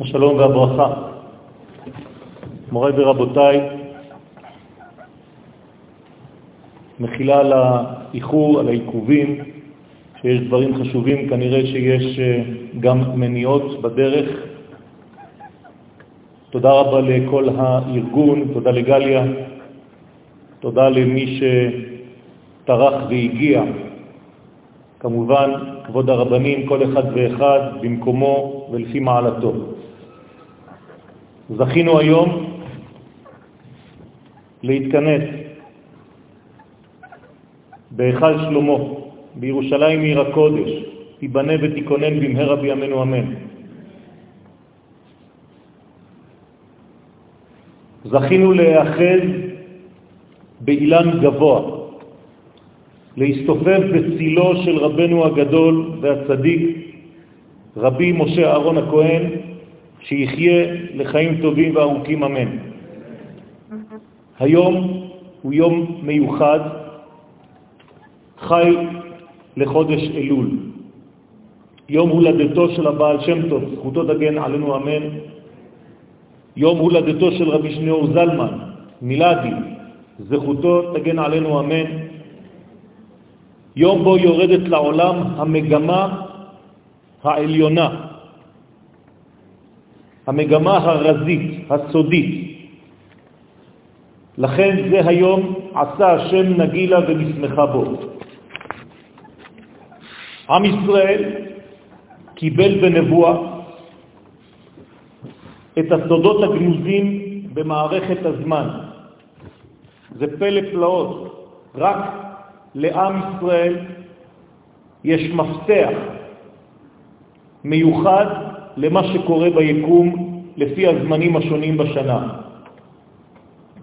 השלום והברכה. מוריי ורבותיי, מחילה על האיחור, על העיכובים, שיש דברים חשובים, כנראה שיש אה, גם מניעות בדרך. תודה רבה לכל הארגון, תודה לגליה, תודה למי שטרח והגיע. כמובן, כבוד הרבנים, כל אחד ואחד במקומו ולפי מעלתו. זכינו היום להתכנס בהיכל שלמה, בירושלים עיר הקודש, תיבנה ותיכונן במהרה בימינו אמן. זכינו להיאחז באילן גבוה, להסתובב בצילו של רבנו הגדול והצדיק, רבי משה אהרון הכהן, שיחיה לחיים טובים וארוכים אמן. היום הוא יום מיוחד, חי לחודש אלול. יום הולדתו של הבעל שם טוב, זכותו תגן עלינו אמן. יום הולדתו של רבי שניאור זלמן, מילדי, זכותו תגן עלינו אמן. יום בו יורדת לעולם המגמה העליונה, המגמה הרזית, הסודית. לכן זה היום עשה השם נגילה ונשמחה בו. עם ישראל קיבל בנבואה את הסודות הגנוזים במערכת הזמן. זה פלא פלאות. רק לעם ישראל יש מפתח מיוחד למה שקורה ביקום לפי הזמנים השונים בשנה.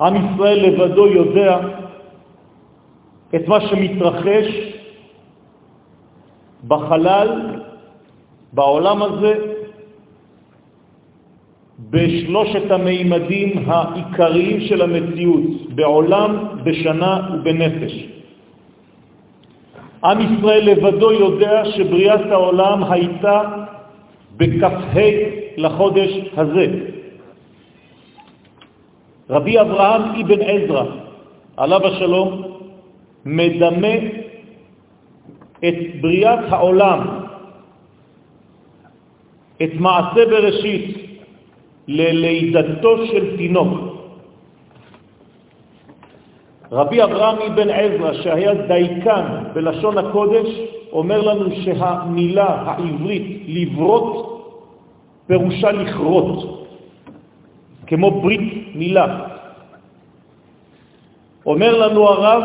עם ישראל לבדו יודע את מה שמתרחש בחלל, בעולם הזה, בשלושת המימדים העיקריים של המציאות, בעולם, בשנה ובנפש. עם ישראל לבדו יודע שבריאת העולם הייתה בכ"ה לחודש הזה. רבי אברהם אבן עזרא, עליו השלום, מדמה את בריאת העולם, את מעשה בראשית, ללידתו של תינוק. רבי אברהם אבן עזרא, שהיה דייקן בלשון הקודש, אומר לנו שהמילה העברית לברות פירושה לכרות, כמו ברית מילה. אומר לנו הרב,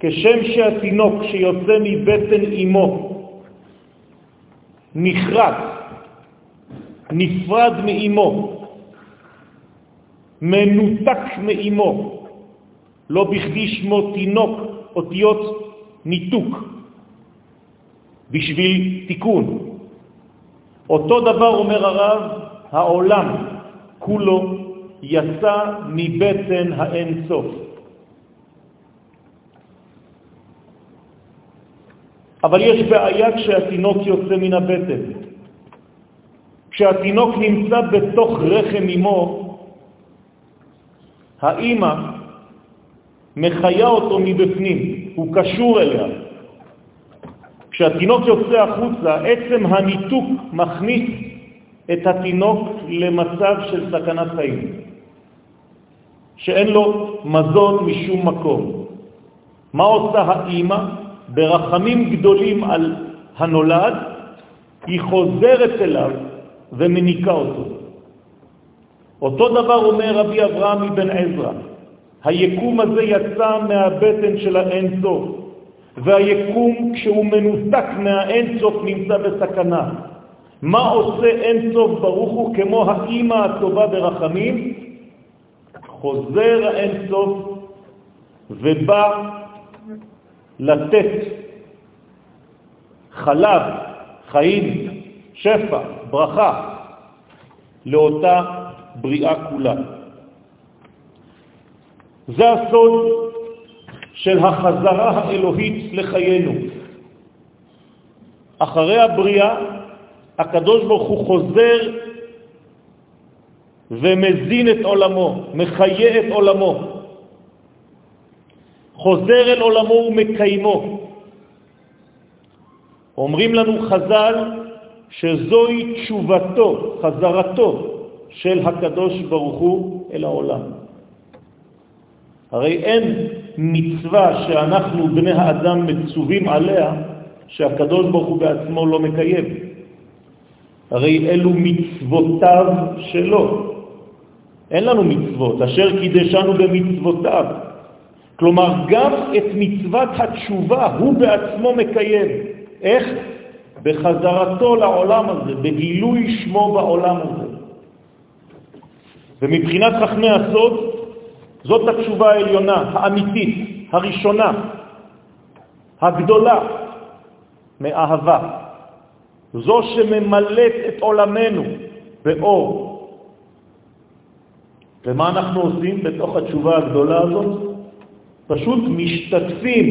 כשם שהתינוק שיוצא מבטן אמו נחרט, נפרד מאמו, מנותק מאמו, לא בכדי שמו תינוק, אותיות ניתוק, בשביל תיקון. אותו דבר אומר הרב, העולם כולו יצא מבטן האין סוף. אבל יש בעיה כשהתינוק יוצא מן הבטן. כשהתינוק נמצא בתוך רחם אמו, האימא מחיה אותו מבפנים, הוא קשור אליה. כשהתינוק יוצא החוצה, עצם הניתוק מכניס את התינוק למצב של סכנת חיים, שאין לו מזון משום מקום. מה עושה האימא? ברחמים גדולים על הנולד, היא חוזרת אליו ומניקה אותו. אותו דבר אומר רבי אברהם מבן עזרא, היקום הזה יצא מהבטן של האין סוף, והיקום כשהוא מנותק מהאין סוף נמצא בסכנה. מה עושה אין סוף ברוך הוא כמו האימא הטובה ברחמים? חוזר האין סוף ובא לתת חלב, חיים, שפע, ברכה, לאותה בריאה כולה. זה הסוד של החזרה האלוהית לחיינו. אחרי הבריאה, הקדוש ברוך הוא חוזר ומזין את עולמו, מחיה את עולמו, חוזר אל עולמו ומקיימו. אומרים לנו חז"ל שזוהי תשובתו, חזרתו של הקדוש ברוך הוא אל העולם. הרי אין מצווה שאנחנו בני האדם מצווים עליה שהקדוש ברוך הוא בעצמו לא מקיים. הרי אלו מצוותיו שלו. אין לנו מצוות, אשר קידשנו במצוותיו. כלומר, גם את מצוות התשובה הוא בעצמו מקיים. איך? בחזרתו לעולם הזה, בגילוי שמו בעולם הזה. ומבחינת חכמי הסוד, זאת התשובה העליונה, האמיתית, הראשונה, הגדולה, מאהבה. זו שממלאת את עולמנו באור. ומה אנחנו עושים בתוך התשובה הגדולה הזאת? פשוט משתתפים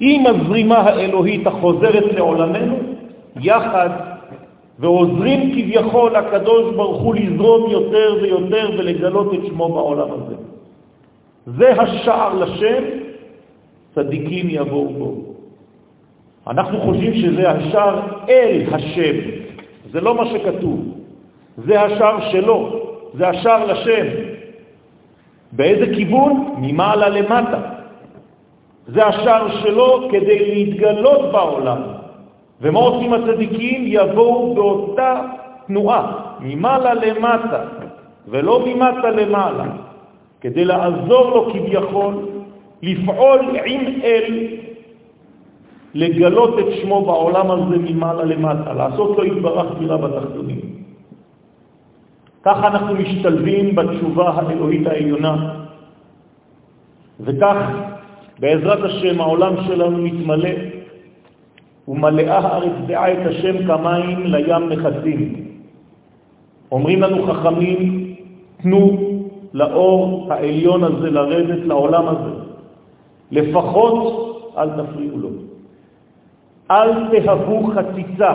עם הזרימה האלוהית החוזרת לעולמנו, יחד, ועוזרים כביכול לקדוש ברוך הוא לזרום יותר ויותר ולגלות את שמו בעולם הזה. זה השער לשם, צדיקים יבואו בו. אנחנו חושבים שזה השער אל השם, זה לא מה שכתוב, זה השער שלו, זה השער לשם. באיזה כיוון? ממעלה למטה. זה השער שלו כדי להתגלות בעולם. ומה עושים הצדיקים? יבואו באותה תנועה, ממעלה למטה, ולא ממטה למעלה, כדי לעזור לו כביכול לפעול עם אל, לגלות את שמו בעולם הזה ממעלה למטה, לעשות לו התברך דירה בתחתונים. ככה אנחנו משתלבים בתשובה האלוהית העליונה, וכך בעזרת השם העולם שלנו מתמלא, ומלאה הארץ דעה את השם כמים לים נכסים. אומרים לנו חכמים, תנו לאור העליון הזה לרדת לעולם הזה. לפחות אל תפריעו לו. אל תהוו חציצה.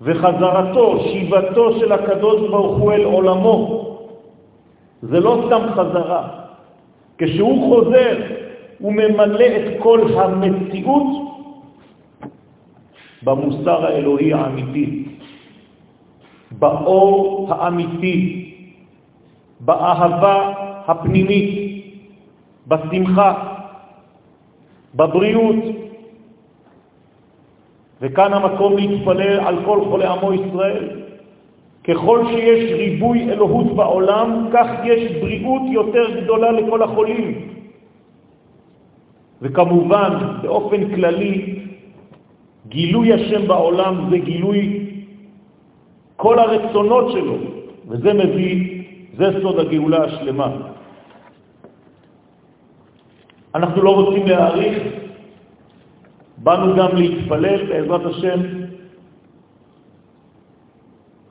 וחזרתו, שיבתו של הקדוש ברוך הוא אל עולמו, זה לא סתם חזרה, כשהוא חוזר, הוא ממלא את כל המציאות במוסר האלוהי האמיתי, באור האמיתי, באהבה הפנימית, בשמחה, בבריאות. וכאן המקום להתפלל על כל חולי עמו ישראל. ככל שיש ריבוי אלוהות בעולם, כך יש בריאות יותר גדולה לכל החולים. וכמובן, באופן כללי, גילוי השם בעולם זה גילוי כל הרצונות שלו, וזה מביא, זה סוד הגאולה השלמה. אנחנו לא רוצים להאריך, באנו גם להתפלל בעזרת השם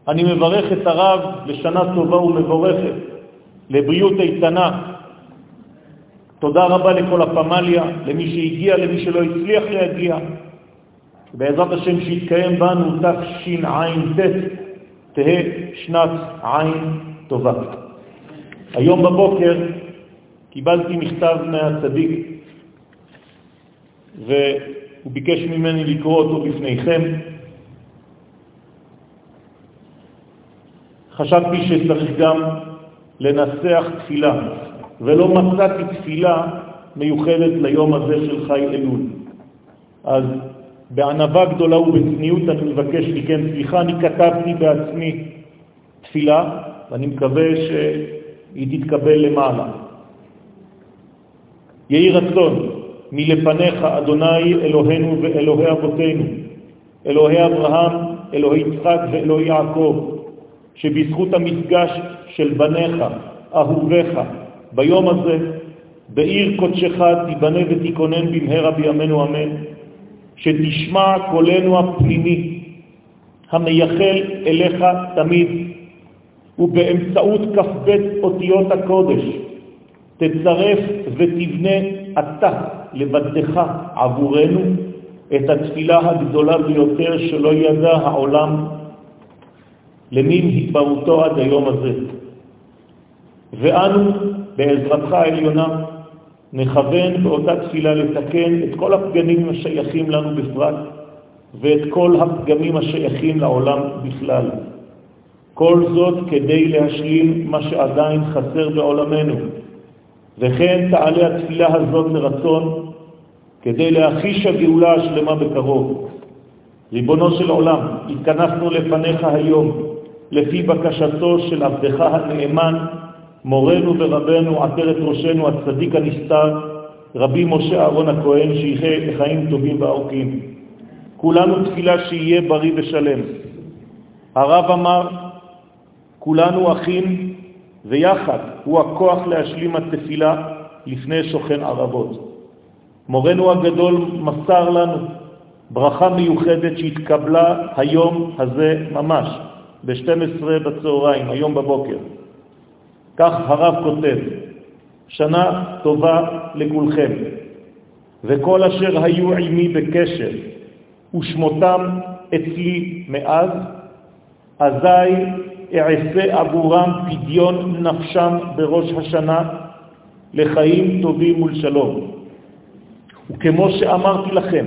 אני מברך את הרב לשנה טובה ומבורכת, לבריאות איתנה. תודה רבה לכל הפמליה, למי שהגיע, למי שלא הצליח להגיע. בעזרת השם שיתקיים בנו תשע"ט, תהא שנת עין טובה. היום בבוקר קיבלתי מכתב מהצדיק, והוא ביקש ממני לקרוא אותו בפניכם. חשבתי שצריך גם לנסח תפילה, ולא מצאתי תפילה מיוחדת ליום הזה של חי אלול. אז בענבה גדולה ובצניעות אני מבקש מכם סליחה, אני כתבתי בעצמי תפילה, ואני מקווה שהיא תתקבל למעלה. יהי רצון מלפניך, אדוני אלוהינו ואלוהי אבותינו, אלוהי אברהם, אלוהי יצחק ואלוהי יעקב, שבזכות המפגש של בניך, אהוביך, ביום הזה, בעיר קודשך תיבנה ותיכונן במהרה בימינו אמן, שתשמע קולנו הפנימי, המייחל אליך תמיד, ובאמצעות כ"ב אותיות הקודש תצרף ותבנה אתה לבדך עבורנו את התפילה הגדולה ביותר שלא ידע העולם למין התברותו עד היום הזה. ואנו, בעזרתך העליונה, נכוון באותה תפילה לתקן את כל הפגמים השייכים לנו בפרט ואת כל הפגמים השייכים לעולם בכלל. כל זאת כדי להשלים מה שעדיין חסר בעולמנו. וכן תעלה התפילה הזאת לרצון כדי להחיש הגאולה השלמה בקרוב. ריבונו של עולם, התכנסנו לפניך היום לפי בקשתו של עבדך הנאמן, מורנו ורבנו, עטרת ראשנו, הצדיק הנסתר, רבי משה אהרון הכהן, שיחיה לחיים טובים וארוכים. כולנו תפילה שיהיה בריא ושלם. הרב אמר, כולנו אחים, ויחד הוא הכוח להשלים התפילה לפני שוכן ערבות. מורנו הגדול מסר לנו ברכה מיוחדת שהתקבלה היום הזה ממש, ב-12 בצהריים, היום בבוקר. כך הרב כותב, שנה טובה לכולכם, וכל אשר היו עימי בקשר, ושמותם אצלי מאז, אזי אעשה עבורם פדיון נפשם בראש השנה לחיים טובים ולשלום. וכמו שאמרתי לכם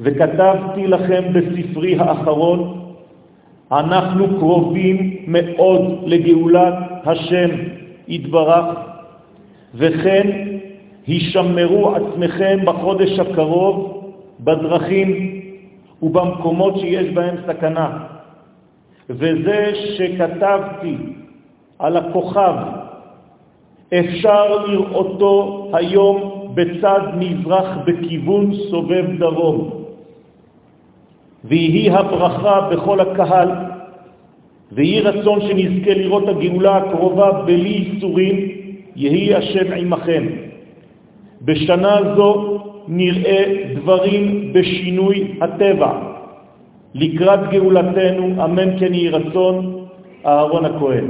וכתבתי לכם בספרי האחרון, אנחנו קרובים מאוד לגאולת השם יתברך, וכן הישמרו עצמכם בחודש הקרוב בדרכים ובמקומות שיש בהם סכנה. וזה שכתבתי על הכוכב, אפשר לראותו היום בצד מזרח בכיוון סובב דרום. ויהי הברכה בכל הקהל, ויהי רצון שנזכה לראות הגאולה הקרובה בלי איסורים, יהי השם עמכם. בשנה זו נראה דברים בשינוי הטבע. לקראת גאולתנו, אמן כן יהי רצון, אהרון הכהן.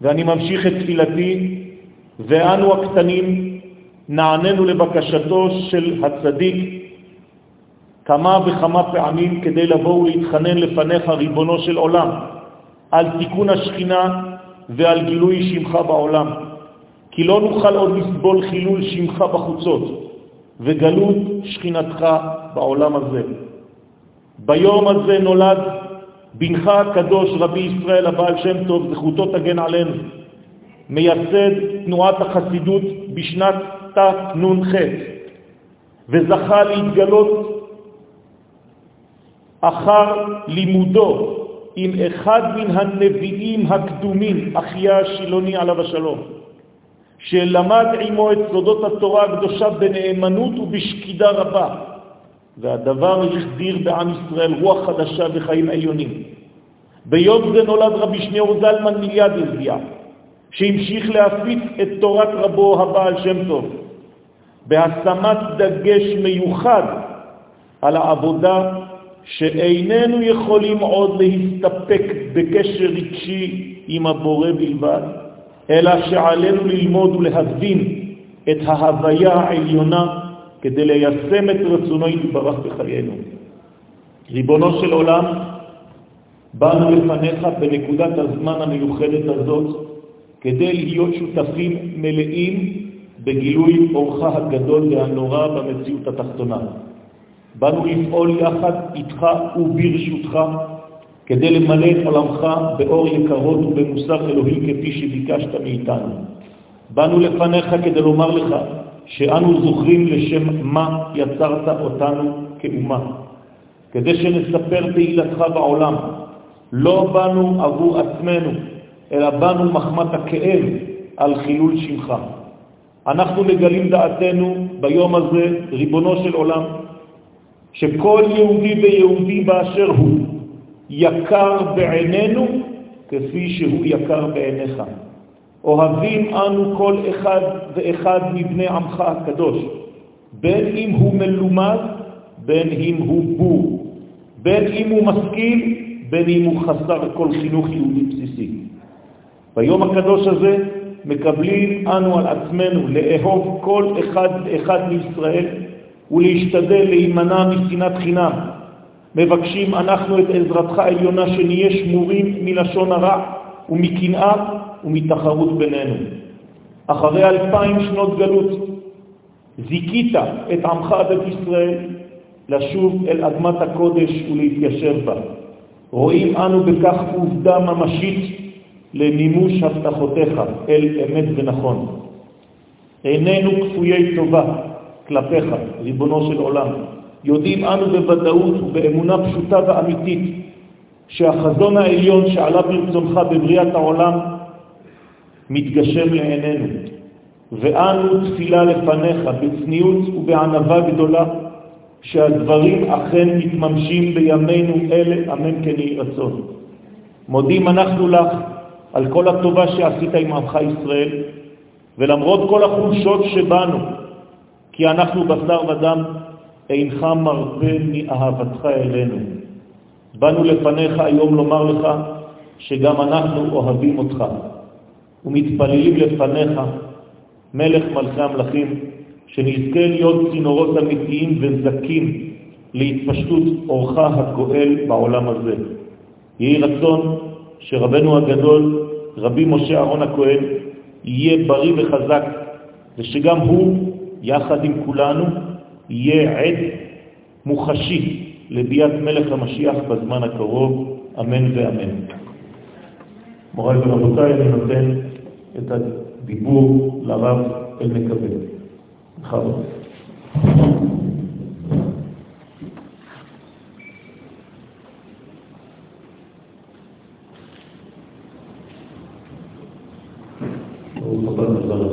ואני ממשיך את תפילתי ואנו הקטנים נעננו לבקשתו של הצדיק כמה וכמה פעמים כדי לבוא ולהתחנן לפניך, ריבונו של עולם, על תיקון השכינה ועל גילוי שמך בעולם. כי לא נוכל עוד לסבול חילול שמך בחוצות וגלות שכינתך בעולם הזה. ביום הזה נולד בנך הקדוש רבי ישראל הבעל שם טוב, זכותו תגן עלינו. מייסד תנועת החסידות בשנת תנ"ח, וזכה להתגלות אחר לימודו עם אחד מן הנביאים הקדומים, אחיה השילוני עליו השלום, שלמד עמו את סודות התורה הקדושה בנאמנות ובשקידה רבה, והדבר החדיר בעם ישראל רוח חדשה וחיים עליונים. ביום זה נולד רבי שניאור זלמן מיליאד אלזיה, שהמשיך להפיץ את תורת רבו הבעל שם טוב, בהשמת דגש מיוחד על העבודה שאיננו יכולים עוד להסתפק בקשר רגשי עם הבורא בלבד, אלא שעלינו ללמוד ולהבין את ההוויה העליונה כדי ליישם את רצונו יתברך בחיינו. ריבונו של עולם, באנו לפניך בנקודת הזמן המיוחדת הזאת כדי להיות שותפים מלאים בגילוי אורך הגדול והנורא במציאות התחתונה. באנו לפעול יחד איתך וברשותך כדי למלא את עולמך באור יקרות ובמוסר אלוהי כפי שביקשת מאיתנו. באנו לפניך כדי לומר לך שאנו זוכרים לשם מה יצרת אותנו כאומה, כדי שנספר תהילתך בעולם. לא באנו עבור עצמנו, אלא באנו מחמת הכאב על חילול שמך. אנחנו מגלים דעתנו ביום הזה, ריבונו של עולם, שכל יהודי ויהודי באשר הוא יקר בעינינו כפי שהוא יקר בעיניך. אוהבים אנו כל אחד ואחד מבני עמך הקדוש, בין אם הוא מלומד, בין אם הוא בור, בין אם הוא משכיל, בין אם הוא חסר כל חינוך יהודי בסיסי. ביום הקדוש הזה מקבלים אנו על עצמנו לאהוב כל אחד ואחד מישראל ולהשתדל להימנע משנאת חינם. מבקשים אנחנו את עזרתך העליונה שנהיה שמורים מלשון הרע ומקנאה ומתחרות בינינו. אחרי אלפיים שנות גלות זיקית את עמך בית ישראל לשוב אל אדמת הקודש ולהתיישב בה. רואים אנו בכך עובדה ממשית למימוש הבטחותיך אל אמת ונכון. איננו כפויי טובה כלפיך, ריבונו של עולם. יודעים אנו בוודאות ובאמונה פשוטה ואמיתית שהחזון העליון שעלה ברצונך בבריאת העולם מתגשם לעינינו, ואנו תפילה לפניך בצניעות ובענבה גדולה שהדברים אכן מתממשים בימינו אלה, אמן כן יהי רצון. מודים אנחנו לך על כל הטובה שעשית עם עמך ישראל, ולמרות כל החולשות שבנו, כי אנחנו בשר ודם, אינך מרפה מאהבתך אלינו. באנו לפניך היום לומר לך שגם אנחנו אוהבים אותך ומתפללים לפניך, מלך מלכי המלכים, שנזכה להיות צינורות אמיתיים וזקים להתפשטות אורך הגואל בעולם הזה. יהי רצון שרבנו הגדול, רבי משה אהרון הכהן, יהיה בריא וחזק, ושגם הוא, יחד עם כולנו, יהיה עד מוחשי לביאת מלך המשיח בזמן הקרוב, אמן ואמן. מוריי ורבותיי, אני נותן את הדיבור לרב אל מקבל. בכבוד. ברוך הבא,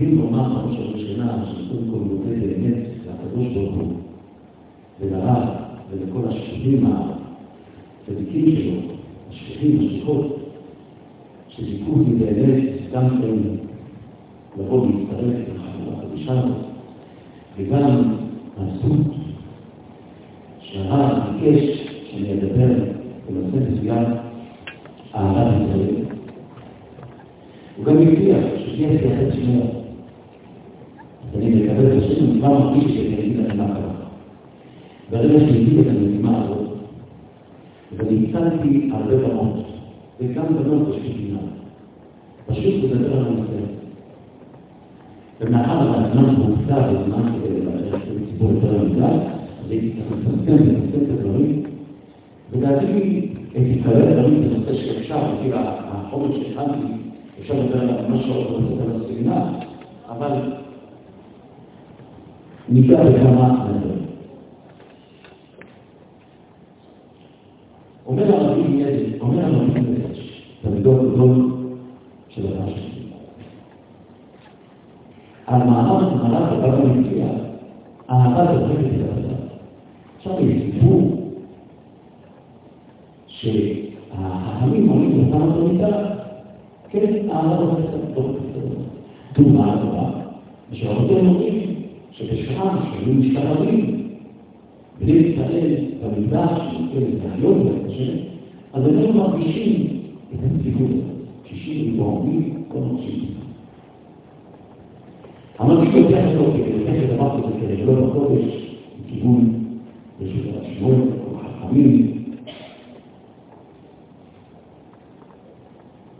אם נאמר בראש ובראשונה שקודם כל נותן באמת לקדוש ברוך הוא ולרב ולכל השליחים הצדיקים שלו, השליחים, השכיחות, שזיכו אותי באמת גם כן לבוא ולהצטרף לחברה הקדושה הזאת. jama'a の人たちの先生が待ってるけど、いろんなことです。自分、そして自分とか、神。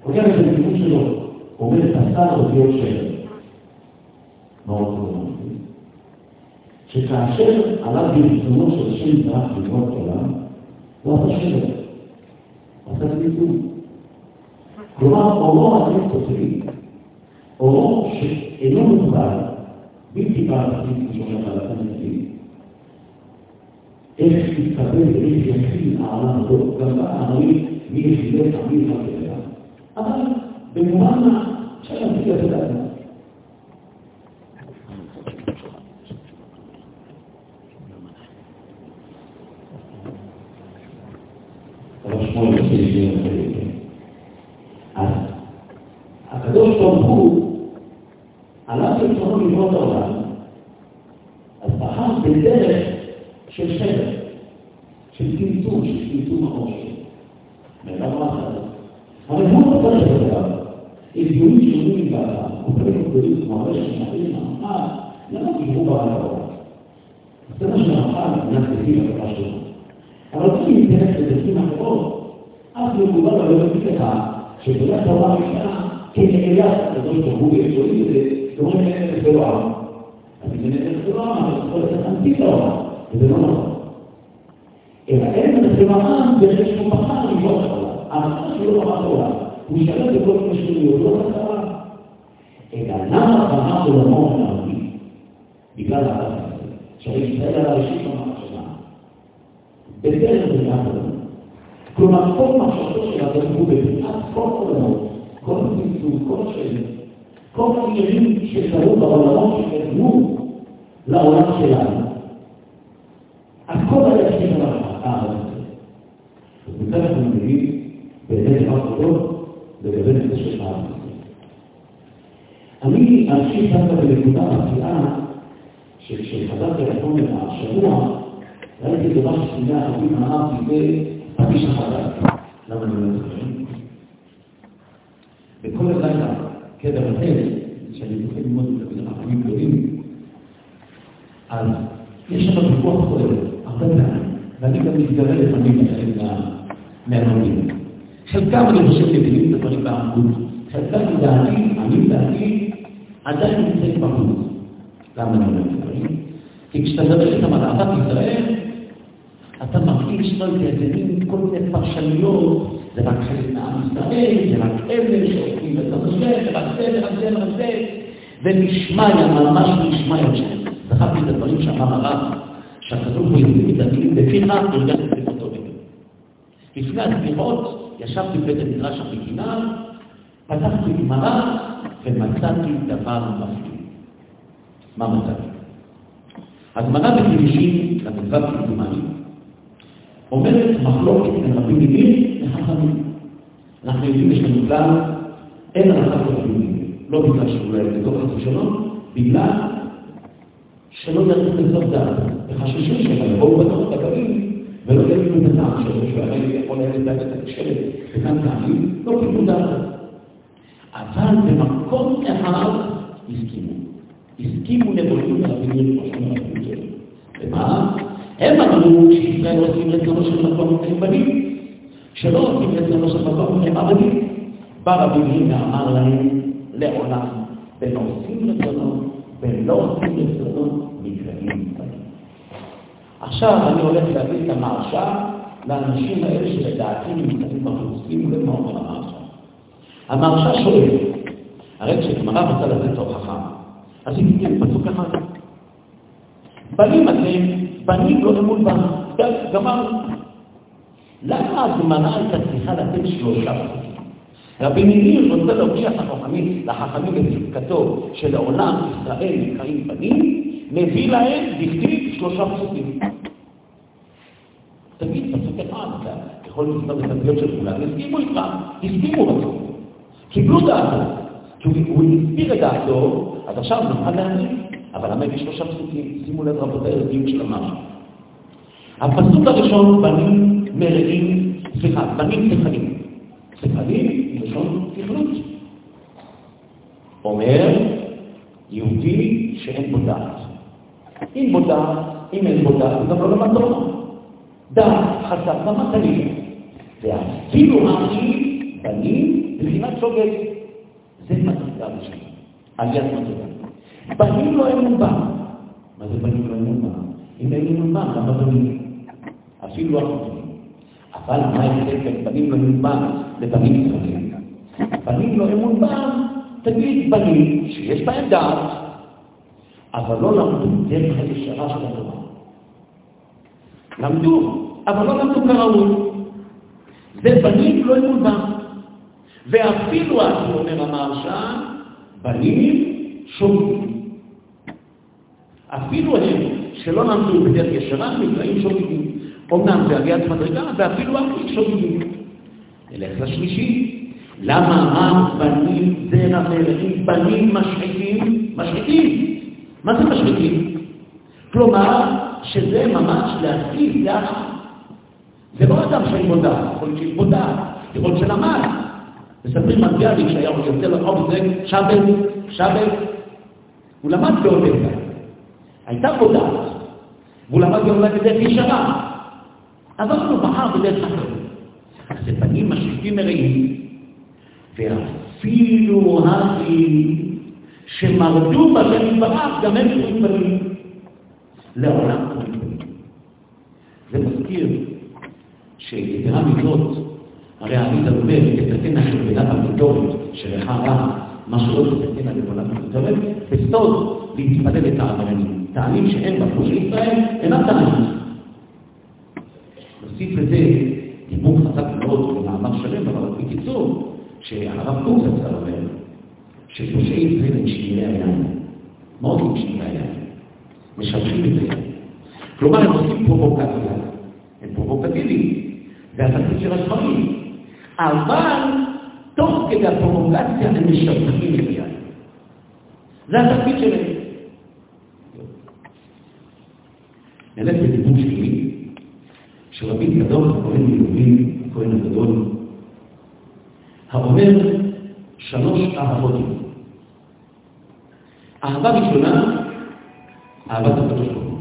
こちらの事務所のおめでたさの業者の男なんです。שכאשר עליו ברצונו של שם דרך לבנות עולם, הוא עשה שבר, עשה ביטוי. כלומר, אורו הלב תוצרי, אורו שאינו מוגבל, באינתיפאדה שלי, שאומרת על הפלסטינים, איך יתקבל ואיך יכיל העולם הזאת, גם בערבית, מי יחידך, מי יחלקך. אבל במובן מה, אפשר להציג את זה הקדוש ברוך הוא, עליו ברצונו לבנות העולם. הוא משתלט בכל מיני שטויות, לא חזרה. אלא למה בחר עולמו הערבי? בגלל האדם. שהרי ישראל על הראשית במחשבה. בדרך בריאת עולמו. כלומר, כל מחשבתו של האדם הוא בבריאת כל עולמות, כל צמצום, כל שאלה, כל העניינים שקרו בעולמות שקדמו לעולם שלנו. הכל היה שם על הארץ הזה. וכאן אנחנו מבינים באמת דבר גדול לגבי של הארץ. אני אמשיך דווקא בנקודה מפתיעה שכשחזרתי לחומר השבוע, ראיתי דבר שסביבה הרבים אמרתי בפגיש החדש. למה אני לא זוכר? בכל הלילה, קבר רחל, שאני זוכר ללמוד את החכמים גדולים, אז יש שם ויכוח כולל, הרבה פעמים, ואני גם מתגרה לפעמים מהלומדים. חלקם אני חושב מבינים את הדברים בעמוד, חלקם לדעתי, אני לדעתי, עדיין נמצאים בחוץ. למה אני אומר דברים? כי כשאתה מדבר איתם על אהבת ישראל, אתה מרגיש זה מין כל מיני פרשנויות, זה רק חלק מעם ישראל, זה רק אלה שעובדים את הנושא, זה רק זה, זה רק זה, רק זה, ונשמע, ממש נשמע יותר. זכרתי את הדברים שאמר הרב, שהכתוב הוא יהודי את המילים בפיך, הרגשתי את אותו. לפני הסליחות, ישבתי בבית המדרש המדינה, פתחתי גמרא ומצאתי דבר מפליא. מה מצאתי? הגמרא בגירושים, למדבר כמדומני, אומרת מחלוקת בין רבים מילים לחכמים. אנחנו יודעים, יש לנו כלל, אין הלכה מילים. לא בגלל שאולי בתוך הראשונות, בגלל שלא ירדו לסוף דעת, וחששו שהם יבואו בתוך הקווים ולא יגידו את הטעם שלו, שהרי יכול היה לדעת את הכשלת וכאן טעמים, לא קיבלו דעת. אבל במקום אחד הסכימו. הסכימו לבונים רבים כמו שאומר הרבים ומה? הם אמרו שישראל עושים רצונו של מקום הם בנים, שלא עושים רצונו של מקום הם עבדים. בא רבי יהודה אמר להם לעולם, בין עושים רצונו ולא עושים רצונו. עכשיו אני הולך להביא את המרשה לאנשים האלה שלדעתי נמצאים בחוץ. שימו לב מה אומר המרשה. המרשה שואל, הרי כשגמרא רוצה לתת הוכחה, אז היא תיתן פסוק אחד. בנים אתם, בנים לא אמון בנו. גמרנו. למה הגמרא הייתה צריכה לתת שלושה פסוקים? רבי ניר רוצה להוכיח לחכמים, לחכמים בפסקתו שלעולם ישראל נקראים בנים, מביא להם בכתיב שלושה פסוקים. תגיד פסוק אחד, יכול לסתום את הפיות של כולם, הסכימו איתך, הסכימו בסוף. קיבלו דעתו, כי הוא הסביר את דעתו, אז עכשיו נוכל להאמין. אבל למה יש שלושה פסוקים? שימו לב רבותיי לדיוק של המשהו. הפסוק הראשון, בנים מרעים, סליחה, בנים צחלים. צחלים, לשון תכלות. אומר יהודי שאין בו דעת. אם בו דעת, אם אין בו דעת, הוא גם לא למד תורה. דעת חסר במתנים. ואפילו האחים, בנים, בבחינת שוגג. זה מדרגה ראשונה, עליית מדרגה. בנים לא אמון בה. מה זה בנים לא אמון בה? אם אין אמון בה, למה בנים? אפילו אחרים. אבל מה ההבדל בין בנים לא אמון בה לבנים ישראלים? בנים לא אמון בה, תגיד בנים שיש בהם דעת, אבל לא למדו דרך הישרה של התורה. למדו, אבל לא למדו כראוי. זה בנים לא אמון בה. ואפילו, הוא אומר המהרש"א, בנים שוגגים. אפילו הם שלא למדו בדרך ישרה, נקראים שוגגים. אומנם זה עליית מדרגה, ואפילו אחים שוגגים. נלך לשלישי. למה רק בנים זרע מלאים, בנים משחיתים? משחיתים. מה זה משחיתים? כלומר, שזה ממש להסיס יחד. זה לא אדם שאין בו דעת, יכול להיות שיש בו דעת, יכול להיות שלמד. מספרים על ביאליק שהיה יוצא לרחוב זה שבת, שבת, הוא למד באודסה. הייתה בו דעת, והוא למד גם בדרך ישרה. אבל הוא בחר בדרך אחרת. אז זה פנים משקיפים מרעים, ואפילו האחים שמרדו בשם יתברך, גם הם קוראים פנים. לעולם קוראים. זה מזכיר שיתרה מזאת, הרי העמית אומר, תתקן של בינת המידורית שלך רע, מה שלא תתקן על עבודת המידורית, בסוד להתפלל את העבריינים. טעמים שאין בחוש ישראל, אינם טעמים. נוסיף לזה דיבור חזק מאוד במאמר שלם, אבל בקיצור, שהרב קוק זצ"ל אומר, שפושעי ישראל הם שמירי היין, מאוד עם שמירי היין, משבחים את זה. כלומר, הם עושים פרובוקציה, הם פרובוקטיביים, זה התפקיד של הדברים. אבל תוך כדי הפרובוקציה הם משבחים את היין. זה התפקיד שלהם. נלך בדיבור שלי, שרבי קדוש, הכהן מלובין, הכהן הגדול, האומר שלוש אהבות. אהבה ראשונה, אהבת הקדוש ברוך הוא.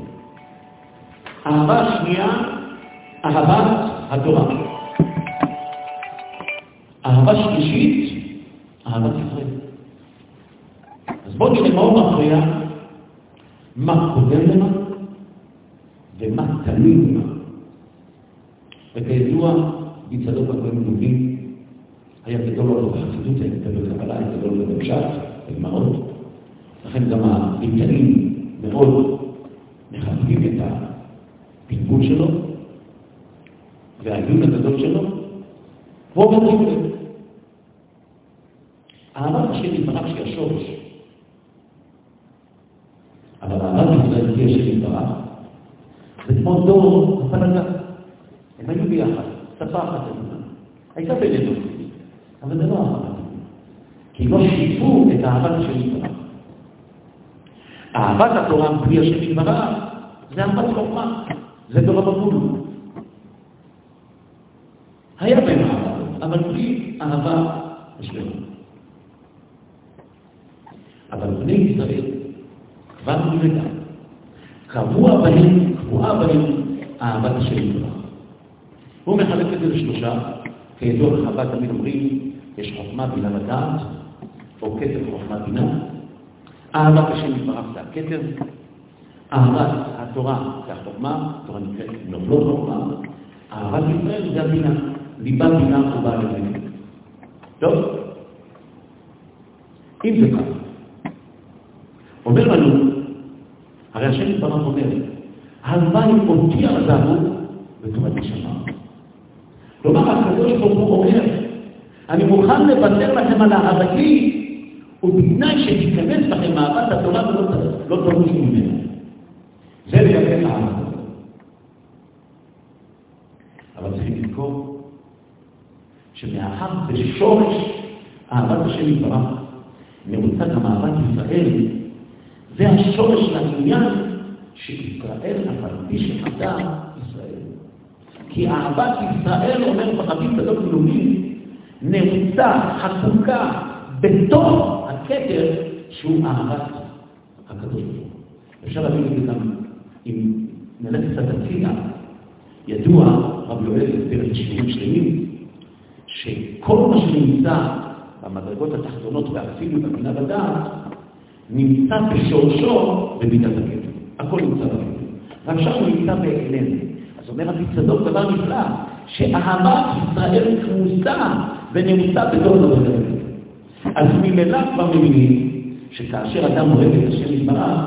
אהבה שנייה, אהבת התורה. אהבה שלישית, אהבת ישראל. אז בואו נראה מה הוא מפריע, מה קודם למה ומה תלוי במה. וכידוע, מצדוק הכהן מלובין היה גדול לו בחסידות, היה גדול בקבלה, היה גדול בפשט, בגמרות. לכן גם הביטאים מאוד מכבדים את הפלגול שלו והעיון הגדול שלו, אומר את זה. אהבת השם יתברך שהיא השורש, אבל אהבת ישראל תהיה השם יתברך, זה כמו דור הפלגה. הם היו ביחד, שפה אחת אמונה. הייתה בינינו, אבל זה לא אהבה. כי לא שיתפו את אהבת השם יתברך. אהבת התורה בלי השם יתברך זה אהבת חוכמה, זה דור הבגול. היה בהם אהבה, אבל בלי אהבה השלמה. אבל בני ישראל כבר מלידה, קבוע בהם, קבועה בהם אהבת השם יתברך. הוא מחלק את זה לשלושה, כידוע לחב"ד תמיד אומרים, יש חוכמה בינה לדעת, או כתר חוכמה בינה. אהבת השם יתברך זה הכתר, אהבת התורה זה החוכמה, התורה נקראת נובלות חוכמה, אהבת ישראל זה הבינה, ליבה בינה ובאה לבינה. טוב? אם זה ככה, אומר לנו, הרי השם יתברך אומר, הלוואי אותי עזבו בתורת נשמה. כלומר, הקדוש ברוך הוא אומר, אני מוכן לוותר לכם על אהבתי, ובתנאי שתיכנס בכם אהבת התורה ולא לא תרוצו ממנה. זה לגבי אהבה. אבל צריכים לזכור שמאחר בשורש אהבת השם יתברך נעוצה גם אהבת ישראל, זה השורש לעניין שישראל אף על שחטא ישראל. כי אהבת ישראל, אומר ברבים גדול גלומים, נעוצה, חקוקה, בתוך הכתר שהוא אהבת הקדוש ברוך. אפשר להבין את זה גם אם נלך קצת הצידה. ידוע, רב יואל הסביר את שיעורים שלמים, שכל מה שנמצא במדרגות התחתונות ואפילו בבינה בדעת, נמצא בשורשו במידת הכתר. הכל נמצא בכתר. שם הוא נמצא באלם. אז אומר רבי צדוק דבר נפלא, שאהבת ישראל כמוסה ונמצא בתוך הדבר אז ממילא כבר מבינים שכאשר אדם אוהב את השם יתברך,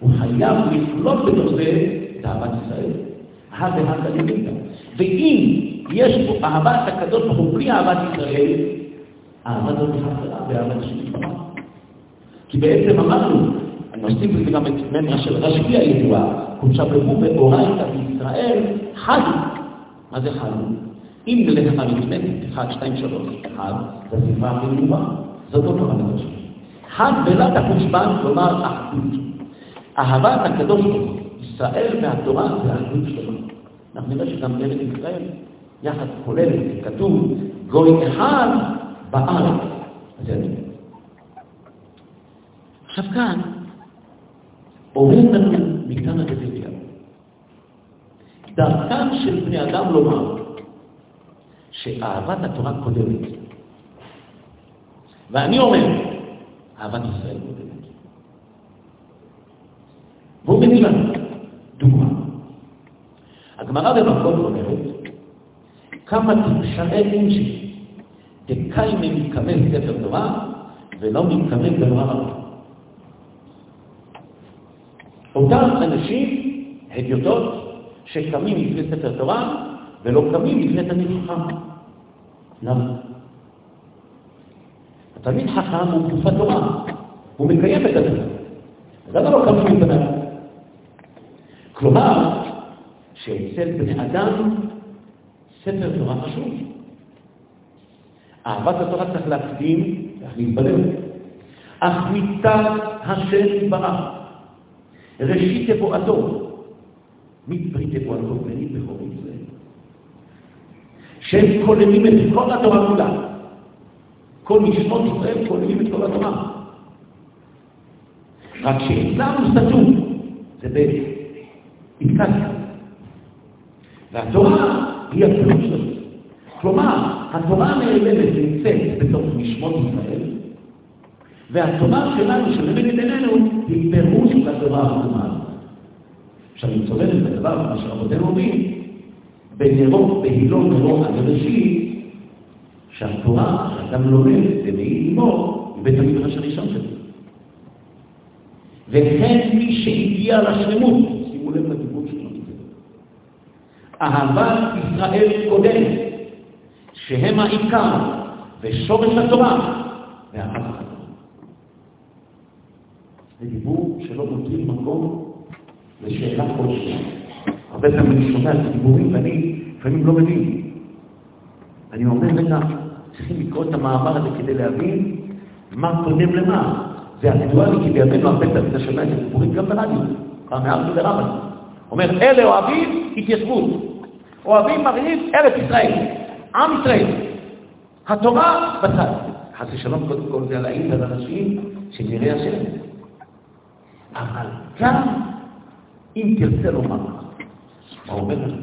הוא חייב לפלוט בתוך זה את אהבת ישראל. אהב ואהבת למידה. ואם יש פה אהבת הקדוש ברוך הוא בלי אהבת ישראל, האהבה הזאת חסרה באהבת השם יתברך. כי בעצם אמרנו, אני מוסיף לזה גם את ממרה של רשב"י הידועה, קודשה ברוך הוא באורייתא בישראל, חלו. מה זה חלו? אם נלך אריתמטית, 1, 2, 3, 1, זה ספרה הכי זאת לא כוונת השם. חג בלת החושבן, כלומר אחדות. אהבת הקדוש ברוך הוא, ישראל והתורה זה אחדות שלמה. אנחנו נראה שגם ארץ ישראל יחד כוללת, כתוב, גוי אחד בארץ. זה עכשיו כאן, אומר לנו מכאן הדביליה, דרכם של בני אדם לומר שאהבת התורה קודמת. ואני אומר, אהבת ישראל קודמת. והוא מביא לנו דוגמה. הגמרא במקום אומרת, כמה תשאל אינשי, דקיימי מתכוון ספר תורה, ולא מתכוון דבר רבה. אותם אנשים, הדיוטות, שקמים לפני ספר תורה, ולא קמים לפני תלמיד חכם. למה? התלמיד חכם הוא תקופת תורה, הוא מקיים את. אז למה לא קמים לפניו? כלומר, שאצל בני אדם ספר תורה חשוב. אהבת התורה צריך להקדים, צריך להתבלב. אך מיתת השם יתברך, ראשית תבואתו, מברית תבואתו בני בכור ישראל. שהם כוללים את כל התורה כולה. כל משמות ישראל כוללים את כל התורה. רק שאצלנו סתום, זה באינקציה. והתורה היא הפירוש שלו. כלומר, התורה הנעלמת נמצאת בתוך משמות ישראל, והתורה שלנו, שלמדת עינינו, היא פירוש לתורה החומה. עכשיו, אני צולל את הדבר, מה שרבותינו אומרים, בנרו, בהילו נרו הגרשי, שהתורה שאדם לומד ומעיד עמו, היא בית המדרש הראשון שלו. וכן מי שהגיע לשלמות, שימו לב לדיבור שלו, אהבת ישראל קודמת, שהם העיקר ושורש התורה, ואהבת התורה. זה דיבור שלא מותיר מקום לשאלה כלשהי. הרבה פעמים אני שומע את הדיבורים ואני לפעמים לא מבין. אני אומר, רגע, צריכים לקרוא את המאמר הזה כדי להבין מה קודם למה. זה אקטואלי, כי בימינו הרבה פעמים אתה שומע את הדיבורים גם ברדיו, פעם מארצי לרמב"ם. אומר, אלה אוהבים התיישבות, אוהבים מרעיב ארץ ישראל, עם ישראל. התורה בצד. חס ושלום, קודם כל זה להעיד על אנשים שנראה השם. אבל גם אם תרצה לומר, מה אומר לך?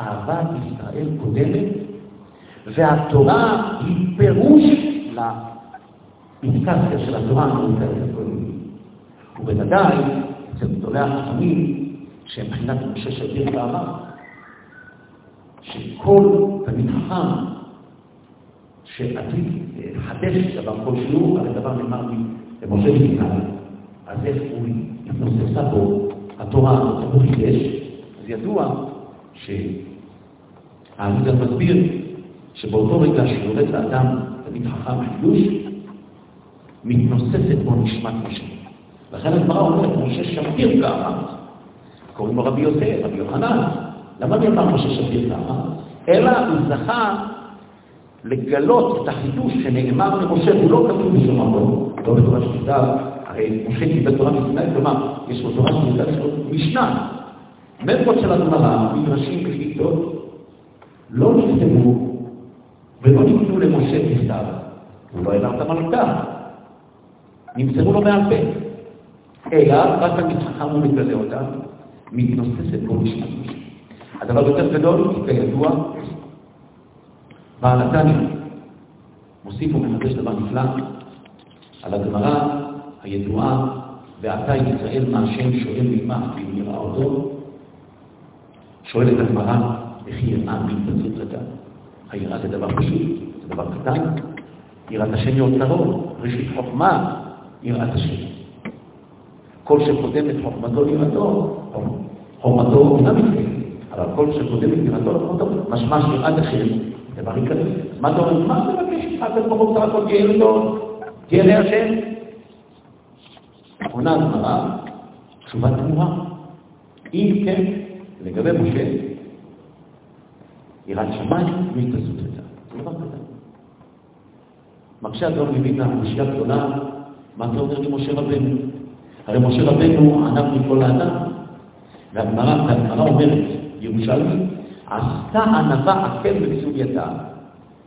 אהבת ישראל קודמת, והתורה היא פירוש לאינדיקציה של התורה המאוזנת הקודמת. ובוודאי, אצל גדולי החכמים, שהם מבחינת משה שביר בעבר, שכל תלמיד חכם שעתיד לחדש דבר כלשהו, על הדבר נאמר למשה מסיני, אז איך הוא התנוססה בו התורה, הוא חידש, אז ידוע שהעמוד מסביר שבאותו רגע שיורד לאדם תלמיד חכם חידוש, מתנוססת בו נשמת משה. לכן הגמרא אומרת, משה שפיר ככה, קוראים לו רבי יוסף, רבי יוחנן. למה נאמר משה שפיר ככה? אלא הוא זכה לגלות את החידוש שנאמר למשה, הוא לא כתוב בשום מקום, לא בתורה שכתב, הרי משה קיבל תורה מסיני, כלומר, יש לו תורה שכתב, יש לו משנה. מטרות של הגמרא, מדרשים ושיטות, לא נכתבו ולא ניתנו למשה בכתב. הוא לא העלה אותם על. נמסרו לו בעל פה. אלא רק המתחכם הוא מגלה אותם, מתנוססת בו נשמת משה. הדבר יותר גדול, כי כידוע, בעל התניא מוסיף ומחדש דבר נפלא על הגמרא הידועה, ועתה ישראל מה השם שואל ממך ואם יראה אותו, שואלת הגמרא, וכי יראה בהתנצלות לדעת. היראה זה דבר פשוט, זה דבר קטן. יראת השם יוצרו, ראשית חוכמה, יראת השם. כל שקודם את חוכמתו ליראתו, חוכמתו אינה מתקיימת, אבל כל שקודם את יראתו לחוכמתו, משמע שיראת השם, דבר עיקרי. מה אתה אומר? מה אתה מבקש ממך? אתה ברוך בסך הכל תהיה לו, תהיה להשם. עונה הגמרא, תשובה תמורה. אם כן, לגבי משה, יראת שמיים והתעסות לצד. דבר קטן. מקשה אדון מבינה, קושייה גדולה, מה זה אומר למשה רבנו? הרי משה רבנו ענק מכל האדם, והגמרא אומרת, ירושלמי, עשתה ענווה עקב בסוג ידה,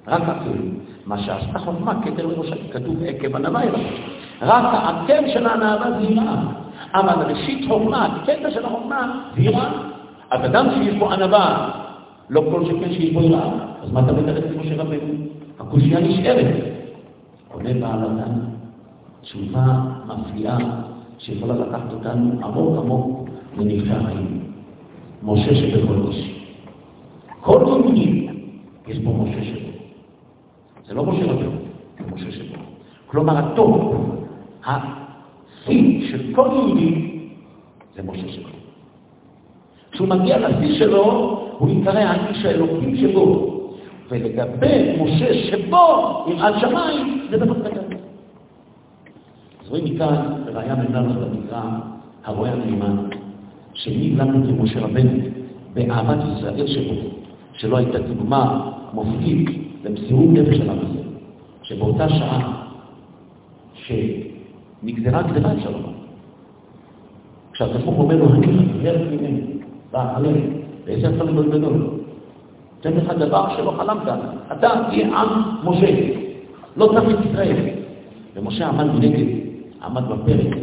רק עקב. מה שעשתה חוכמה כתר לראשה, כתוב עקב ענווה אליו. רק העקב של הענווה זה יראה. אבל ראשית חוכמה, הקטע של החוכמה זה יראה. אז אדם שיש בו ענווה, לא כל שכן שיש בו יראה, אז מה אתה מתאר את משה רבנו? הקושייה נשארת. עונה בעל אדם, תשובה מפליאה, שיכולה לקחת אותנו עמוק עמוק לנבחי החיים. משה שבכל איש. כל יהודי יש בו משה שבו. זה לא משה רבנו, זה משה שבו. כלומר, הטוב, השיא של כל יהודי, זה משה שבו. כשהוא מגיע לשיא שלו, הוא יקרא האיש האלוקים שבו. ולגבי משה שבו, יראת שמיים, זה דבר קטן. אז רואים מכאן, בראיה מנהלת במקרא, הרואה הנאמן, שמי לנו כמשה רבנו, באהבת ישראל שבו, שלא הייתה דוגמה מופתית למסירות נפש של עם ישראל, שבאותה שעה שנגזרה גזרה אפשר כשהפסוק אומר לו, אני חזר ממני, בא עליהם, ואיזה גדול גדול. תן לך דבר שלא חלמת, אתה תהיה עם משה, לא את ישראל. ומשה עמד מנגד, עמד בפרק,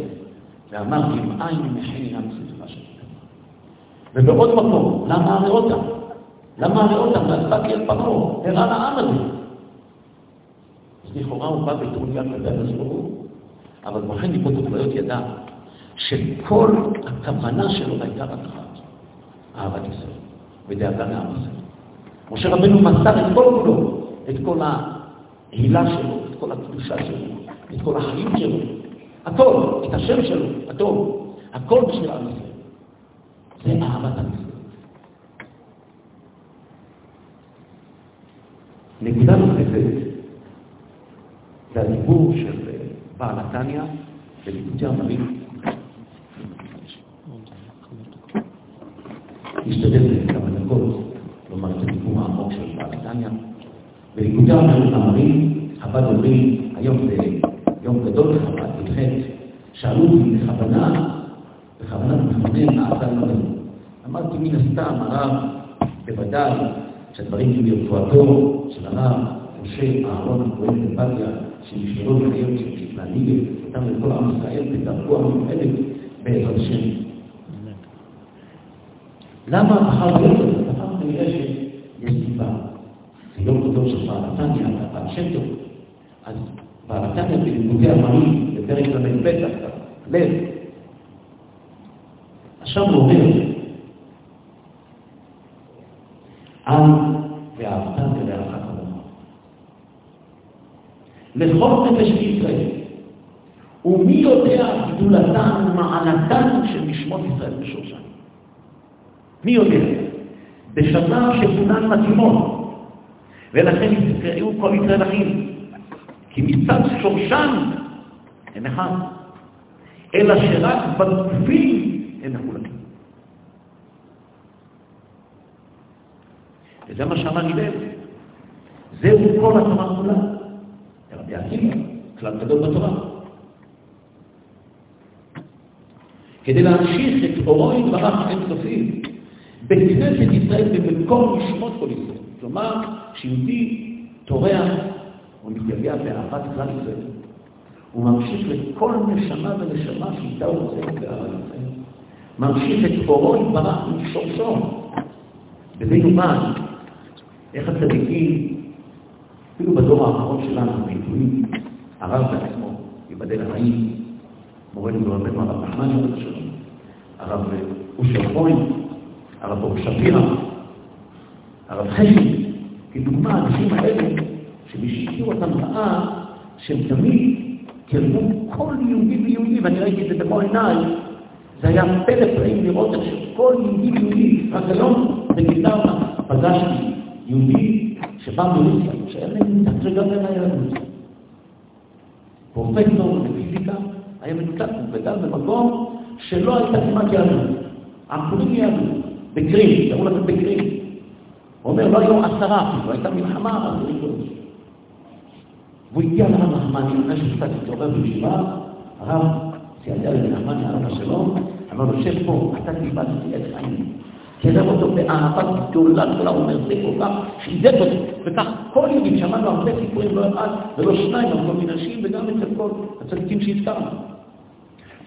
ואמר, אם עין מחני ים ספרה שלך. ובעוד מקום, למה הראותה? למה הראותה? ועשתה אל פרעה, הראה לעם הזה. אז לכאורה הוא בא בטרוניה כזה על ברוך אבל בוחן ליבו תוכליות ידע שכל הכוונה שלו הייתה רק אהבת ישראל ודאגה לעם ישראל. משה רבנו מסר את כל כולו, את כל ההילה שלו, את כל הקדושה שלו, את כל החיים שלו, הכל, את השם שלו, הטוב, הכל בשביל עם ישראל. זה אהבת עם ישראל. נקודה נוספת זה הדיבור של בעל התניא בלימודי המרים. נשתדל לכמה דקות לומר את הדיבור העמוק של בעל התניא. בלימודי המרים, חב"ד אומרים, היום זה יום גדול לחב"ד, י"ח, שאלו אותי בכוונה, בכוונת מכוון נעשה לנו. אמרתי מן הסתם, הרב, בוודאי שהדברים יהיו לרפואתו של הרב, משה אהרון הכהן בבדיה, שנשארו בחיים להנהיג אותם לכל עם ישראל בדרכו המיוחדת בעזרת השם. למה בחר להיות הזה? בחר כנראה שיש סיבה. זה יום גדול של בעל התניא, בעל שם טוב. אז בעל התניא בלימודי המרים, בפרק ל"ב, לב, עכשיו הוא אומר, עם ואהבת ולרעך כמוך. לכל נפש בישראל. ומי יודע גדולתן ומעלתן של משמות ישראל בשורשן? מי יודע? בשנה שכולן מתאימות, ולכן יקראו כל ישראל אחים, כי מצד שורשן הם אחד, אלא שרק בגופים הם מחולקים. וזה מה שאמר הלל. זהו כל התורה כולה. רבי עקיבא, כלל גדול בתורה. כדי להמשיך את אורו יתברך אינסופי בכנסת ישראל ובמקום לשמות כל ישראל. כלומר, כשיהודי טורח או מתייגע באהבת כלל ישראל, הוא ממשיך לכל נשמה ונשמה שאיתה הוא רוצה באהבת ישראל. ממשיך את אורו יתברך משורשו. וזה יובן איך הצדיקים, אפילו בדור האחרון שלנו, בעיתויים, הרב בעצמו, ייבדל החיים, מורנו ורבנו הרב נחמן שלום, הרב אושר כהן, הרב אור שפירא, הרב חשי, כדוגמה, האנשים האלה, שמי שהכיר אותם ראה שהם תמיד קרבו כל יהודי ויהודי, ואני ראיתי את זה במו עיניי, זה היה פלא פלאים לראות איך שכל יהודי ויהודי, רק היום בגיטרה פגשתי יהודי שבא מרוסיה, שהיה מנותק לגמרי מהיהדות. פרופסור לפיזיקה, היה מנותק, וגר במקום שלא הייתה כמעט יהדות. עקורים יהדות, בקרים, קראו לזה בקרים. הוא אומר, לא היו עשרה אפילו, הייתה מלחמה, אז הוא והוא הגיע לרב נחמני, לפני שהוא קצת התעורר בישיבה, הרב סייעתא לנחמני, הרב השלום, אמר לו, שב פה, אתה קיבלת לי את חיים. קירב אותו באהבה גדולה גדולה, הוא אומר, זה כל כך חיזק אותו. וכך כל ימים שמענו הרבה סיפורים, לא אחד ולא שניים, על כל מיני נשים, וגם אצל כל הצדיקים שהזכרנו.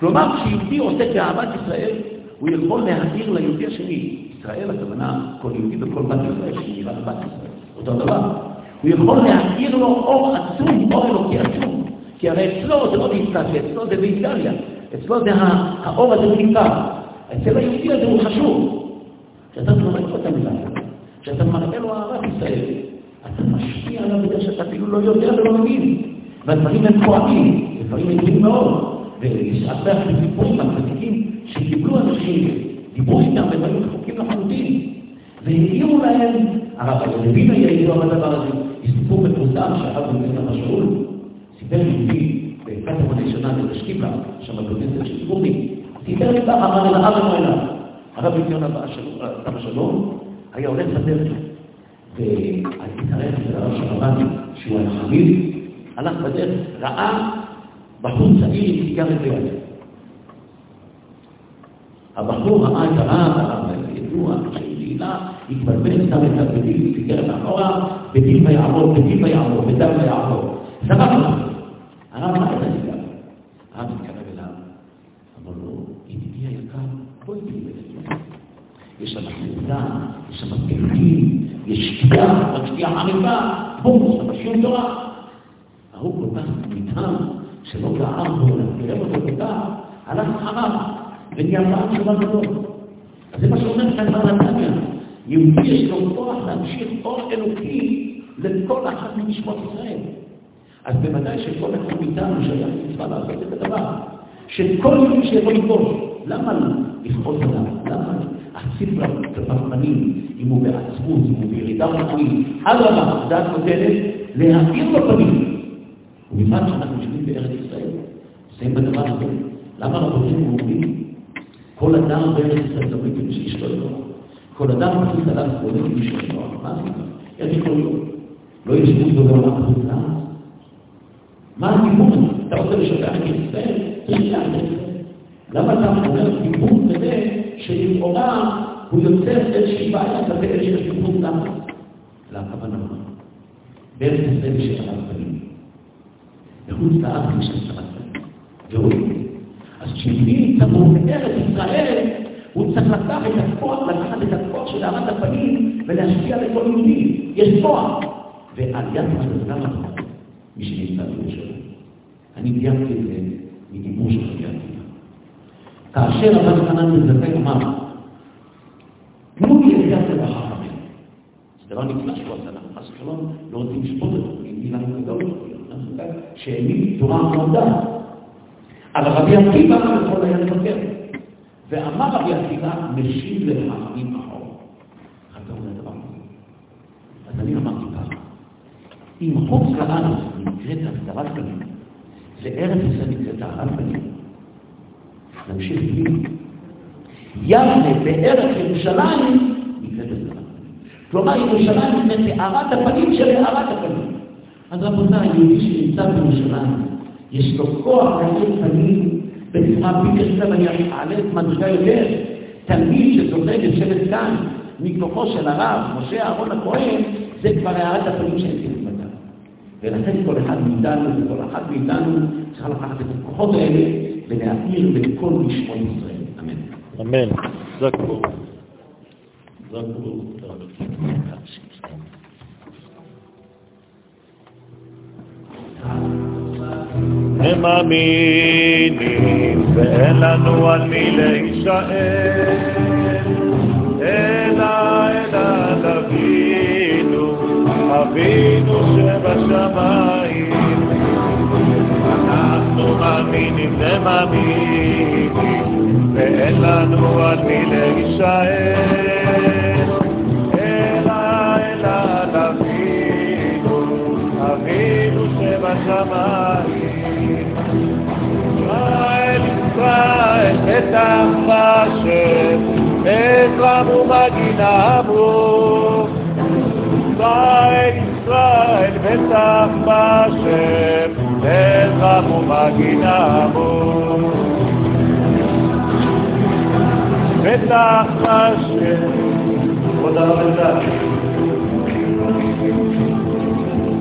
כלומר, כשיהודי עושה באהבת ישראל, הוא יכול להעיר ליהודי השני, ישראל, הכוונה, כל יהודי וכל בת ישראל, שהיא נראה בת ישראל, אותו דבר. הוא יכול להעיר לו אור עצום, אור אלוקי עצום. כי הרי אצלו זה לא נמצא, אצלו זה באיטליה, אצלו זה האור הזה נמצא. אצל היהודי הזה הוא חשוב. כשאתה זורק לו את המילה, כשאתה מראה לו אהבת ישראל, אתה משפיע עליו בגלל שאתה אפילו לא יודע ולא מבין. והדברים הם כואבים, דברים ידועים מאוד. ויש הרבה סיפורים מהצדיקים שקיבלו אנשים, דיברו איתם והם היו רחוקים לחלוטין. והעירו להם, הרב הלווין היה איתו על הדבר הזה, סיפור מפורסם שהרב בן המשאול, סיפר יהודי בקטמון הראשונה בבשקיפה, שם בכנסת של ספורטי, סיפר לי ככה, אמר אל הרב אליו, הרב בן אבא שלום, היה הולך בדרך, והתארח אצל הרב שרבני, שהוא היה חביב, הלך בדרך, ראה בחור צעיר עם סיגרת ביד. הבחור את הרב, ידוע, קהילה, התבלבל, שם את הבדים, סיגרת מאחורה, בדים ויעבור, בדים ויעבור, בדם ויעבור. זרק לו. הרב ראה את הסיגרת. הרב התקרב אליו, אמר לו, ידידי היקר, בוא איתי לבית יש שם חלדה, יש שם פירוטים, יש שתייה, רק שתייה חריפה, בום, יש שם שיעור תורה. ההוא כל כך נטעם, שלא גער בו, קירב אותו כל כך, הלך אחריו, פעם שמה גדול. אז זה מה שאומר כאן בנתניה. יהודי יש לו כוח להמשיך אור אלוקי לכל אחת ממשפות ישראל. אז בוודאי שכל אחד מאיתנו שייך מצווה לעשות את הדבר. שכל יהודי שיבוא לפגוש, למה לכעוס עליו? למה להציף בפנים, אם הוא בעצמות, אם הוא בירידה רפואית? אדרבה, דעת נותנת, להאיר בפנים. ובפרט שאנחנו יושבים בארץ ישראל, עושים בדבר הזה. למה רבותינו אומרים, כל אדם בארץ ישראל תמיד עם שאשתו לא. כל אדם מחליט עליו קודם עם שאשתו לא. מה זה? איך יכול להיות? לא ישבו בו בעולם חוץ לארץ? מה הזה? אתה רוצה לשבח את ישראל? תשלח את ישראל. למה אתה אומר דיבור כזה שלכאורה הוא יוצר איזושהי בעיה כלפי אלה שיש דיבור לארץ? לכוונה. בארץ ישראל יש עליו פנים. בחוץ לארץ יש עליו פנים. ורואים. כשיהודי צבור בארץ ישראל, הוא צריך לקחת את הכוח, לקחת את הכוח של אהבת הפנים ולהשפיע לכל יהודי. יש כוח. ועליית מדרגה מי שנמצא בירושלים. אני דייקתי את זה מדיבור של חגי עקיבא. כאשר רבן חנן זכאי אמר, תנו לי עליית רווחה חכם. זה דבר נפלא שהוא עשה לנו, חס ושלום, לא רוצים לשפוט אותו, אם גילה גדול, שהעמיד תורה עמודה. אבל רבי עקיבא יכול היה לבקר. ואמר רבי עקיבא, משיב לחכמים אחור. אתה אומר דבר כזה. אז אני אמרתי ככה, אם חוץ לארץ נקראת הסדרת פנים, וארץ ישראל נקראת הארת פנים, נמשיך בלי. יבנה בארץ ירושלים נקראת הסדרת פנים. כלומר, ירושלים נקראת הארת הפנים של הארת הפנים. אז רבותיי, יהודי שנמצא בירושלים, יש לו כוח להאיר פנים בצורה בלתי רצה, ואני אעלה את מדרגה יותר. תלמיד שזוכה לשבת כאן מכוחו של הרב, משה אהרון הכהן, זה כבר הערת הפנים שאין כדוגמתה. ולכן כל אחד מאיתנו וכל אחת מאיתנו צריכה לקחת את הכוחות האלה ולהאיר לכל משמעות ישראל. אמן. אמן. זה הכול. הם מאמינים ואין לנו על מי להישאר, אלא אלא אבינו, אבינו שבשמיים. אנחנו מאמינים ומאמינים, ואין לנו על מי להישאר, אלא אלא אבינו, אבינו שבשמיים. ישראל, ישראל, את עמך השם, עזרם ומגינה אמרו. ישראל, ישראל, את עמך השם, עזרם ומגינה אמרו. בטח השם, תודה רבה.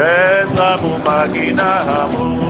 Esa mumagina hamu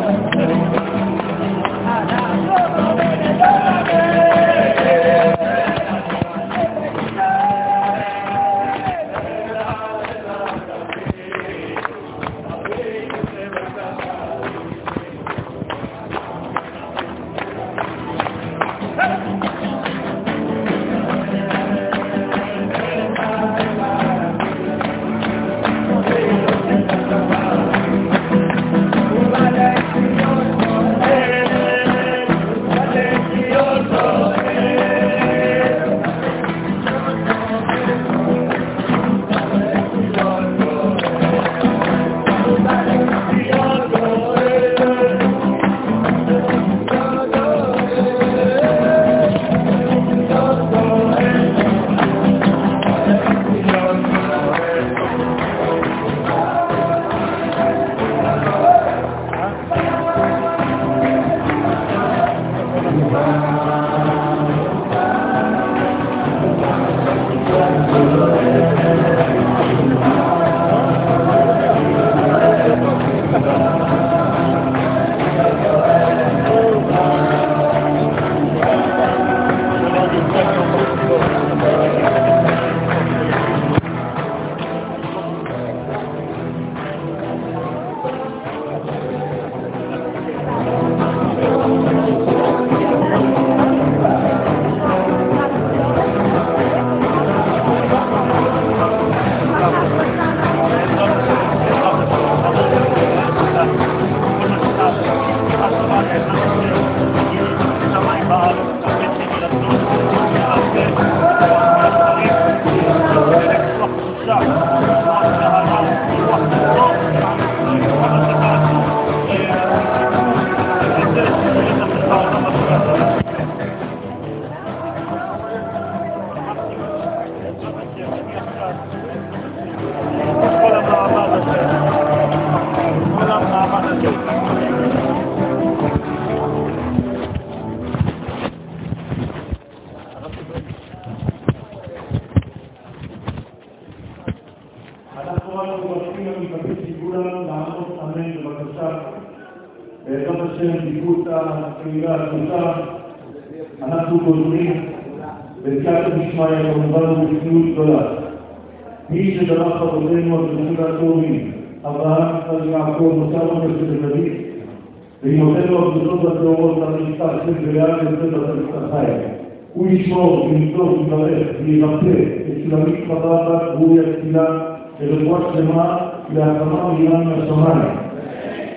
מילה מהשמיים.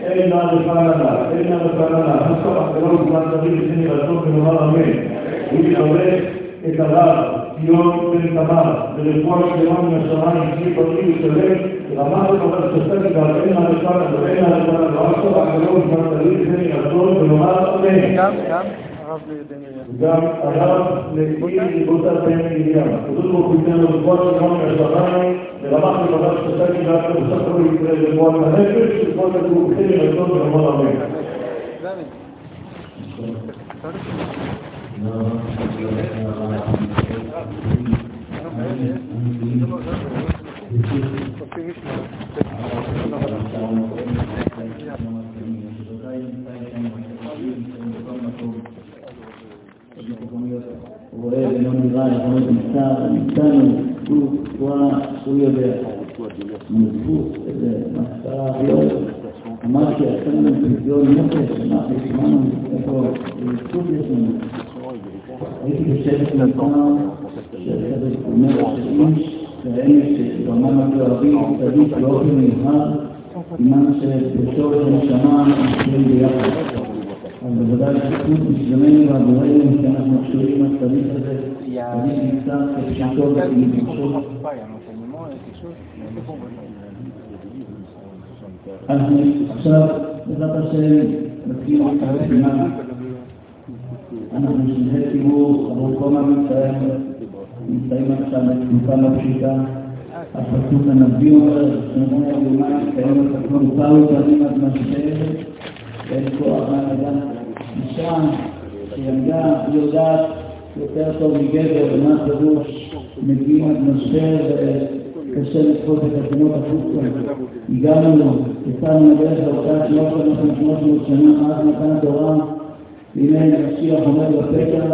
אין נא לפעלה, אין נא לפעלה, הסוף הקרוב זמן תמיד לפני רצון ונאמר אמן. הוא יברך את הרב ציון בן תמר, לרפואה שלמה מן השמיים, שלי בריא ושלם, רמה וחבר שסק ואין נא לפעלה, ואין נא לפעלה, והסוף הקרוב זמן תמיד לפני רצון ונאמר אמן. גם, גם הרב בן מרים. גם הרב לפי ליבותה בן מרים. הקדוש ברוך הוא ייתן לו רפואה שלמה מן השמיים, לרמת וחבר שסק ואין בסך הכל ישראל רפואת הנפש, רפואת הגוף, כן רצון ונאמר אמן. הוא רואה ולא נראה, יכול להיות נמצא, נמצאנו, הוא יודע. מזבוט, איזה היום, אמרתי, עשינו לנו פדיון נפש, אמרתי, שמענו איפה, בזכות יש לנו. הייתי בשבט נתן, שהשבט אומר שאיש ואלה שברמם התואבים, צדיק באופן מיוחד, סימן שבשורש הנשמה אנחנו ביחד. אז בוודאי זכות בשבילנו ועבורנו, כי אנחנו קשורים לצדיק הזה, צדיק נמצא כפשוטו וכנפשו. אנחנו עכשיו, בעזרת השם, נתחיל את הרשימה. אנחנו שליחי ציבור עבור כל עם ישראל, נמצאים עכשיו בתקופה לא פשוטה. הפסוק הנביא אומר, שנתנה יומיים תקיים את התקופה ופנים עד משבר, ואין כוח להנהגה. אישה שילדה יודעת יותר טוב מגבר ומה פירוש מגיעים עד משבר וקשה לתפוס את התמונות החוצה. הגענו לו, יצאנו לדרך לאותה 3,300 שנה עד מתן התורה, והנה המשיח עומד בפתח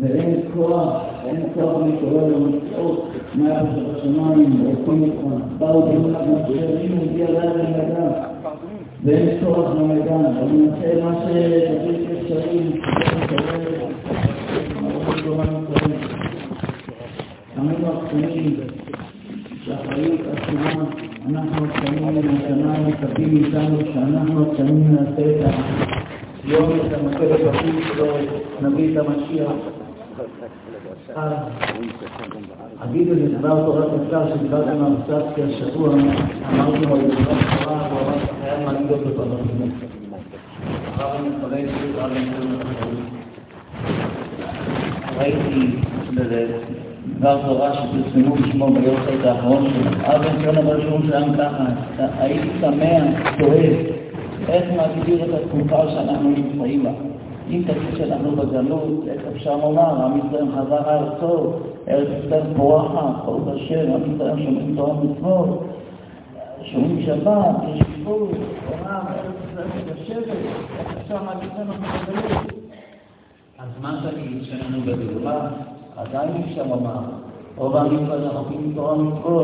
ואין כוח, אין כוח להתעורר למצוות, מה היה בשמיים, רוצים אותך, באו בנות משבר, הנה הגיע ליד הנהגה ואין צורך במגן, אבל נעשה מה שתביא אפשרי, עמנו הקטנים, שהאחריות עצומה, אנחנו הקטנים מהשמיים מצפים מאיתנו שאנחנו הקטנים נעשה את היום את המקל הפשוט שלו, נביא את המשיח. אגיד את זה דבר תורה קצר שדיברתי עם הרב השבוע, אמרתי לו, הוא אמר, חייב להגיד אותו המתפלל, ראיתי דבר תורה שפרסמו בשמו ביורצייט האחרון שלו. אב בן ציון אמר שהוא שם ככה, הייתי שמח, תוהה, איך מגדיר את התקופה שאנחנו נמצאים בה. אם תגיד שאנחנו בגלות, איך אפשר לומר, עם ישראל חזר לארצו, ארץ ישראל פורחת, ברוך השם, עם ישראל שומעים תורה ומצוות, שומעים שבת, יש גבול, עולם, ארץ ישראל מתיישבת, איך אפשר להגיד שאנחנו בגלות? אז מה אגיד שאנחנו בגאולה, עדיין אפשר לומר. רוב העמים כבר רחוקים מתורה ומצוות,